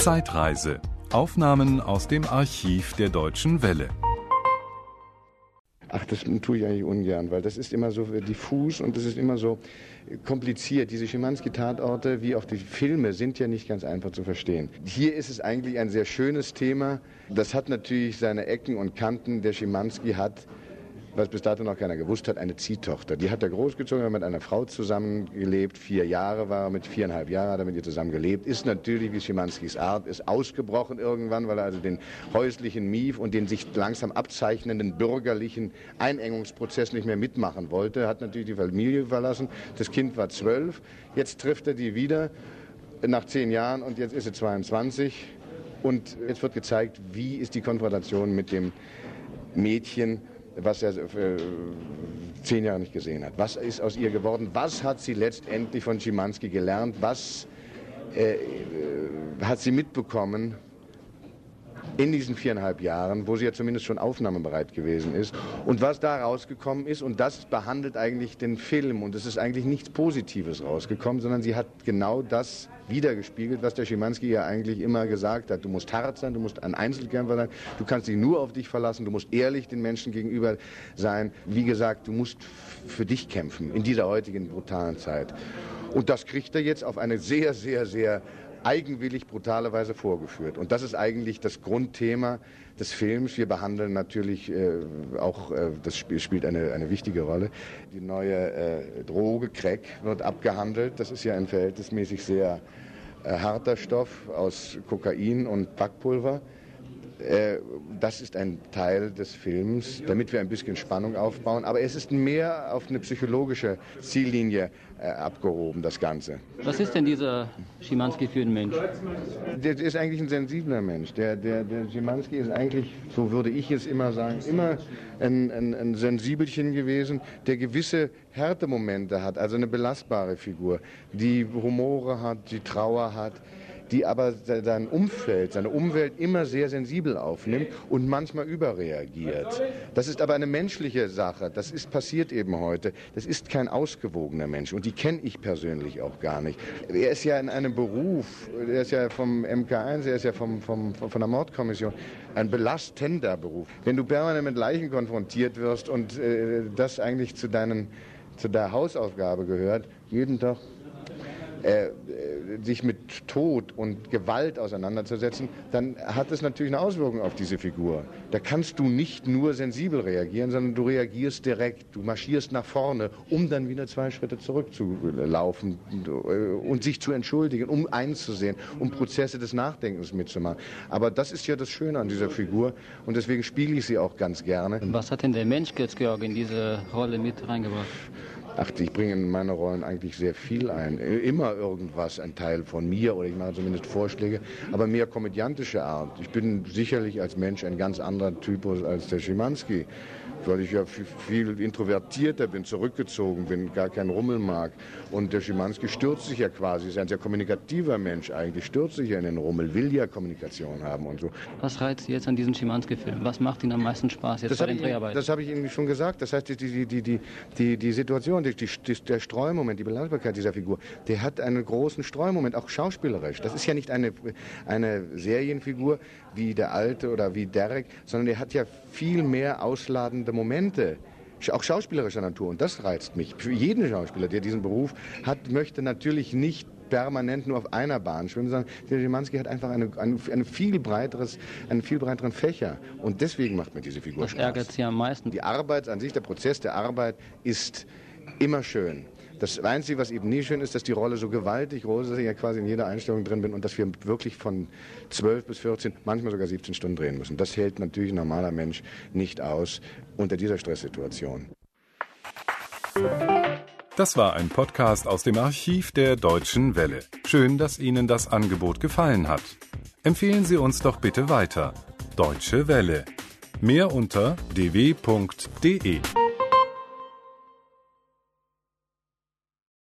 Zeitreise. Aufnahmen aus dem Archiv der Deutschen Welle. Ach, das tue ich eigentlich ungern, weil das ist immer so diffus und das ist immer so kompliziert. Diese Schimanski-Tatorte wie auch die Filme sind ja nicht ganz einfach zu verstehen. Hier ist es eigentlich ein sehr schönes Thema. Das hat natürlich seine Ecken und Kanten. Der Schimanski hat was bis dato noch keiner gewusst hat, eine Ziehtochter. Die hat er großgezogen, hat mit einer Frau zusammengelebt, vier Jahre war er, mit viereinhalb Jahren hat er mit ihr zusammen gelebt, ist natürlich, wie Schimanskis Art, ist ausgebrochen irgendwann, weil er also den häuslichen Mief und den sich langsam abzeichnenden bürgerlichen Einengungsprozess nicht mehr mitmachen wollte, hat natürlich die Familie verlassen, das Kind war zwölf, jetzt trifft er die wieder nach zehn Jahren und jetzt ist sie 22 und jetzt wird gezeigt, wie ist die Konfrontation mit dem Mädchen, was er für zehn Jahre nicht gesehen hat. Was ist aus ihr geworden? Was hat sie letztendlich von Schimanski gelernt? Was äh, hat sie mitbekommen in diesen viereinhalb Jahren, wo sie ja zumindest schon aufnahmebereit gewesen ist. Und was da rausgekommen ist, und das behandelt eigentlich den Film, und es ist eigentlich nichts Positives rausgekommen, sondern sie hat genau das wiedergespiegelt, was der Schimanski ja eigentlich immer gesagt hat. Du musst hart sein, du musst ein Einzelkämpfer sein, du kannst dich nur auf dich verlassen, du musst ehrlich den Menschen gegenüber sein. Wie gesagt, du musst für dich kämpfen in dieser heutigen brutalen Zeit. Und das kriegt er jetzt auf eine sehr, sehr, sehr eigenwillig brutale Weise vorgeführt. Und das ist eigentlich das Grundthema des Films. Wir behandeln natürlich äh, auch, äh, das Spiel spielt eine, eine wichtige Rolle, die neue äh, Droge, Crack, wird abgehandelt. Das ist ja ein verhältnismäßig sehr äh, harter Stoff aus Kokain und Backpulver. Äh, das ist ein Teil des Films, damit wir ein bisschen Spannung aufbauen. Aber es ist mehr auf eine psychologische Ziellinie äh, abgehoben, das Ganze. Was ist denn dieser Schimanski für ein Mensch? Der ist eigentlich ein sensibler Mensch. Der, der, der Schimanski ist eigentlich, so würde ich es immer sagen, immer ein, ein, ein Sensibelchen gewesen, der gewisse Härtemomente hat, also eine belastbare Figur, die Humore hat, die Trauer hat die aber sein Umfeld, seine Umwelt immer sehr sensibel aufnimmt und manchmal überreagiert. Das ist aber eine menschliche Sache. Das ist passiert eben heute. Das ist kein ausgewogener Mensch und die kenne ich persönlich auch gar nicht. Er ist ja in einem Beruf, er ist ja vom MK1, er ist ja vom, vom, von der Mordkommission, ein belastender Beruf. Wenn du permanent mit Leichen konfrontiert wirst und äh, das eigentlich zu, deinen, zu der Hausaufgabe gehört, jeden Tag äh, sich mit Tod und Gewalt auseinanderzusetzen, dann hat es natürlich eine Auswirkung auf diese Figur. Da kannst du nicht nur sensibel reagieren, sondern du reagierst direkt, du marschierst nach vorne, um dann wieder zwei Schritte zurückzulaufen und sich zu entschuldigen, um einzusehen, um Prozesse des Nachdenkens mitzumachen. Aber das ist ja das Schöne an dieser Figur und deswegen spiele ich sie auch ganz gerne. Was hat denn der Mensch, Götz-Georg, in diese Rolle mit reingebracht? Ach, ich bringe in meine Rollen eigentlich sehr viel ein. Immer irgendwas, ein Teil von mir oder ich mache zumindest Vorschläge, aber mehr komödiantische Art. Ich bin sicherlich als Mensch ein ganz anderer Typus als der Schimanski weil ich ja viel introvertierter bin, zurückgezogen bin, gar keinen Rummel mag. Und der Schimanski stürzt sich ja quasi, ist ein sehr kommunikativer Mensch eigentlich, stürzt sich ja in den Rummel, will ja Kommunikation haben und so. Was reizt Sie jetzt an diesem Schimanski-Film? Was macht Ihnen am meisten Spaß jetzt das bei den Dreharbeiten? Das habe ich Ihnen schon gesagt. Das heißt, die, die, die, die, die, die Situation, die, die, der Streumoment, die Belastbarkeit dieser Figur, der hat einen großen Streumoment, auch schauspielerisch. Das ist ja nicht eine, eine Serienfigur wie der Alte oder wie Derek, sondern der hat ja viel mehr ausladende Momente, auch schauspielerischer Natur, und das reizt mich. Für jeden Schauspieler, der diesen Beruf hat, möchte natürlich nicht permanent nur auf einer Bahn schwimmen, sondern der Schimanski hat einfach eine, eine, eine, viel breiteres, einen viel breiteren Fächer. Und deswegen macht mir diese Figur Was Spaß. ärgert Sie am meisten? Die Arbeit an sich, der Prozess der Arbeit ist immer schön. Das Einzige, was eben nie schön ist, dass die Rolle so gewaltig groß ist, dass ich ja quasi in jeder Einstellung drin bin und dass wir wirklich von 12 bis 14, manchmal sogar 17 Stunden drehen müssen. Das hält natürlich ein normaler Mensch nicht aus unter dieser Stresssituation. Das war ein Podcast aus dem Archiv der Deutschen Welle. Schön, dass Ihnen das Angebot gefallen hat. Empfehlen Sie uns doch bitte weiter. Deutsche Welle. Mehr unter dw.de.